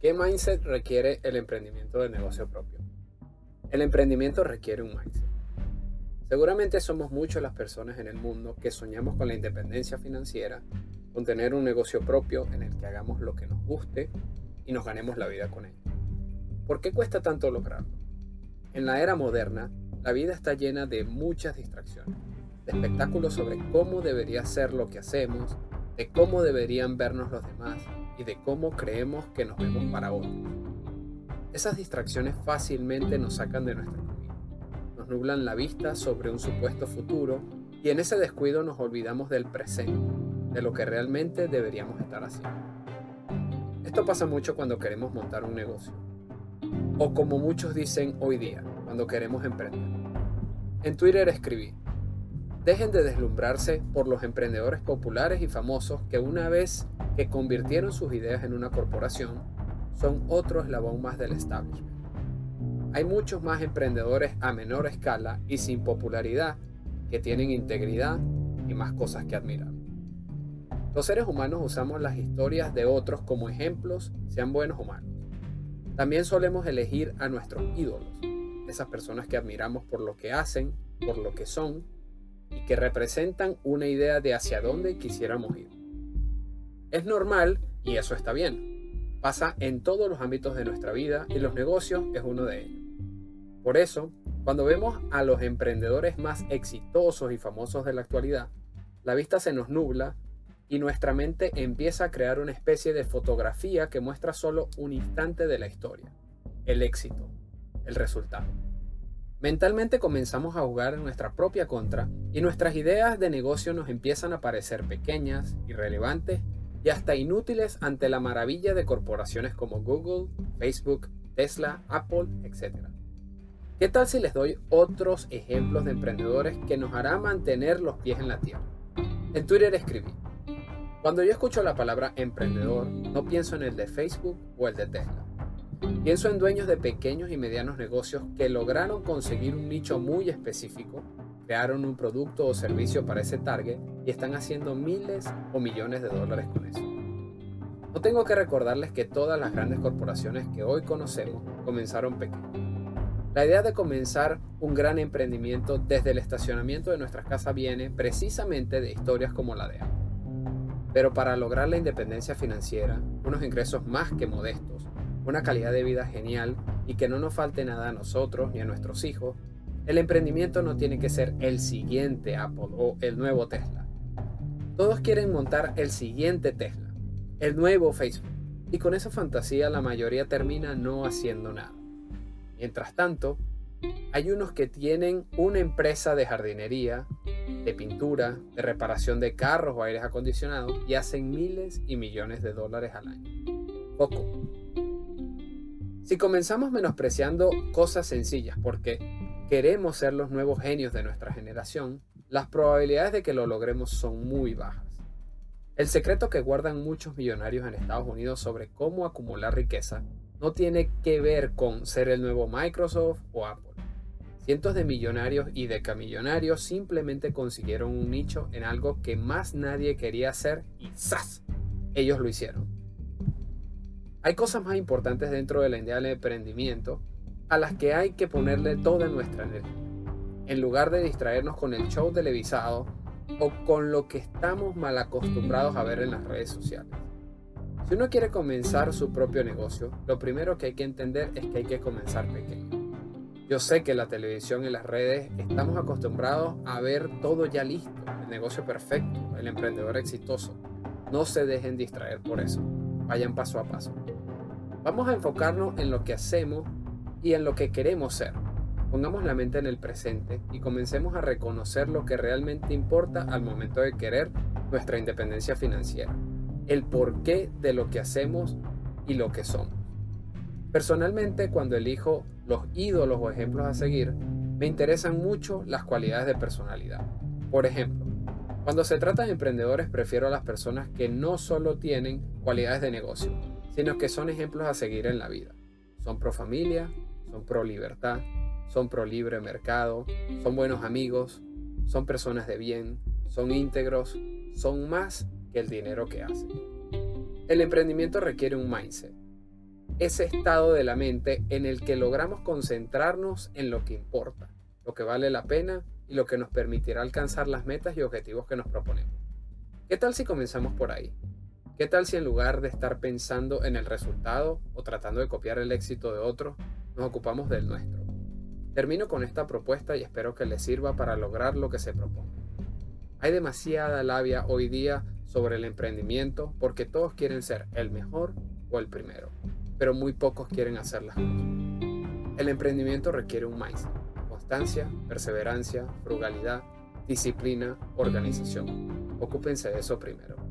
¿Qué mindset requiere el emprendimiento de negocio propio? El emprendimiento requiere un mindset. Seguramente somos muchas las personas en el mundo que soñamos con la independencia financiera, con tener un negocio propio en el que hagamos lo que nos guste y nos ganemos la vida con él. ¿Por qué cuesta tanto lograrlo? En la era moderna, la vida está llena de muchas distracciones, de espectáculos sobre cómo debería ser lo que hacemos, de cómo deberían vernos los demás y de cómo creemos que nos vemos para otros. Esas distracciones fácilmente nos sacan de nuestro camino, nos nublan la vista sobre un supuesto futuro y en ese descuido nos olvidamos del presente, de lo que realmente deberíamos estar haciendo. Esto pasa mucho cuando queremos montar un negocio, o como muchos dicen hoy día, cuando queremos emprender. En Twitter escribí, Dejen de deslumbrarse por los emprendedores populares y famosos que una vez que convirtieron sus ideas en una corporación, son otro eslabón más del establishment. Hay muchos más emprendedores a menor escala y sin popularidad que tienen integridad y más cosas que admirar. Los seres humanos usamos las historias de otros como ejemplos, sean buenos o malos. También solemos elegir a nuestros ídolos, esas personas que admiramos por lo que hacen, por lo que son y que representan una idea de hacia dónde quisiéramos ir. Es normal y eso está bien. Pasa en todos los ámbitos de nuestra vida y los negocios es uno de ellos. Por eso, cuando vemos a los emprendedores más exitosos y famosos de la actualidad, la vista se nos nubla y nuestra mente empieza a crear una especie de fotografía que muestra solo un instante de la historia, el éxito, el resultado. Mentalmente comenzamos a jugar en nuestra propia contra y nuestras ideas de negocio nos empiezan a parecer pequeñas, irrelevantes y hasta inútiles ante la maravilla de corporaciones como Google, Facebook, Tesla, Apple, etc. ¿Qué tal si les doy otros ejemplos de emprendedores que nos hará mantener los pies en la tierra? En Twitter escribí, cuando yo escucho la palabra emprendedor, no pienso en el de Facebook o el de Tesla. Pienso en dueños de pequeños y medianos negocios que lograron conseguir un nicho muy específico, crearon un producto o servicio para ese target y están haciendo miles o millones de dólares con eso. No tengo que recordarles que todas las grandes corporaciones que hoy conocemos comenzaron pequeñas. La idea de comenzar un gran emprendimiento desde el estacionamiento de nuestras casas viene precisamente de historias como la de Apple. Pero para lograr la independencia financiera, unos ingresos más que modestos, una calidad de vida genial y que no nos falte nada a nosotros ni a nuestros hijos, el emprendimiento no tiene que ser el siguiente Apple o el nuevo Tesla. Todos quieren montar el siguiente Tesla, el nuevo Facebook, y con esa fantasía la mayoría termina no haciendo nada. Mientras tanto, hay unos que tienen una empresa de jardinería, de pintura, de reparación de carros o aires acondicionados y hacen miles y millones de dólares al año. Poco, si comenzamos menospreciando cosas sencillas porque queremos ser los nuevos genios de nuestra generación, las probabilidades de que lo logremos son muy bajas. El secreto que guardan muchos millonarios en Estados Unidos sobre cómo acumular riqueza no tiene que ver con ser el nuevo Microsoft o Apple. Cientos de millonarios y decamillonarios simplemente consiguieron un nicho en algo que más nadie quería hacer y ¡zas! Ellos lo hicieron. Hay cosas más importantes dentro de la idea del emprendimiento a las que hay que ponerle toda nuestra energía, en lugar de distraernos con el show televisado o con lo que estamos mal acostumbrados a ver en las redes sociales. Si uno quiere comenzar su propio negocio, lo primero que hay que entender es que hay que comenzar pequeño. Yo sé que la televisión y las redes estamos acostumbrados a ver todo ya listo, el negocio perfecto, el emprendedor exitoso. No se dejen distraer por eso vayan paso a paso. Vamos a enfocarnos en lo que hacemos y en lo que queremos ser. Pongamos la mente en el presente y comencemos a reconocer lo que realmente importa al momento de querer nuestra independencia financiera, el porqué de lo que hacemos y lo que somos. Personalmente, cuando elijo los ídolos o ejemplos a seguir, me interesan mucho las cualidades de personalidad. Por ejemplo, cuando se trata de emprendedores, prefiero a las personas que no solo tienen cualidades de negocio, sino que son ejemplos a seguir en la vida. Son pro familia, son pro libertad, son pro libre mercado, son buenos amigos, son personas de bien, son íntegros, son más que el dinero que hacen. El emprendimiento requiere un mindset. ese estado de la mente en el que logramos concentrarnos en lo que importa, lo que vale la pena y lo que nos permitirá alcanzar las metas y objetivos que nos proponemos. ¿Qué tal si comenzamos por ahí? ¿Qué tal si en lugar de estar pensando en el resultado o tratando de copiar el éxito de otro, nos ocupamos del nuestro? Termino con esta propuesta y espero que les sirva para lograr lo que se propone. Hay demasiada labia hoy día sobre el emprendimiento porque todos quieren ser el mejor o el primero, pero muy pocos quieren hacer las cosas. El emprendimiento requiere un mindset, constancia, perseverancia, frugalidad, disciplina, organización. Ocúpense de eso primero.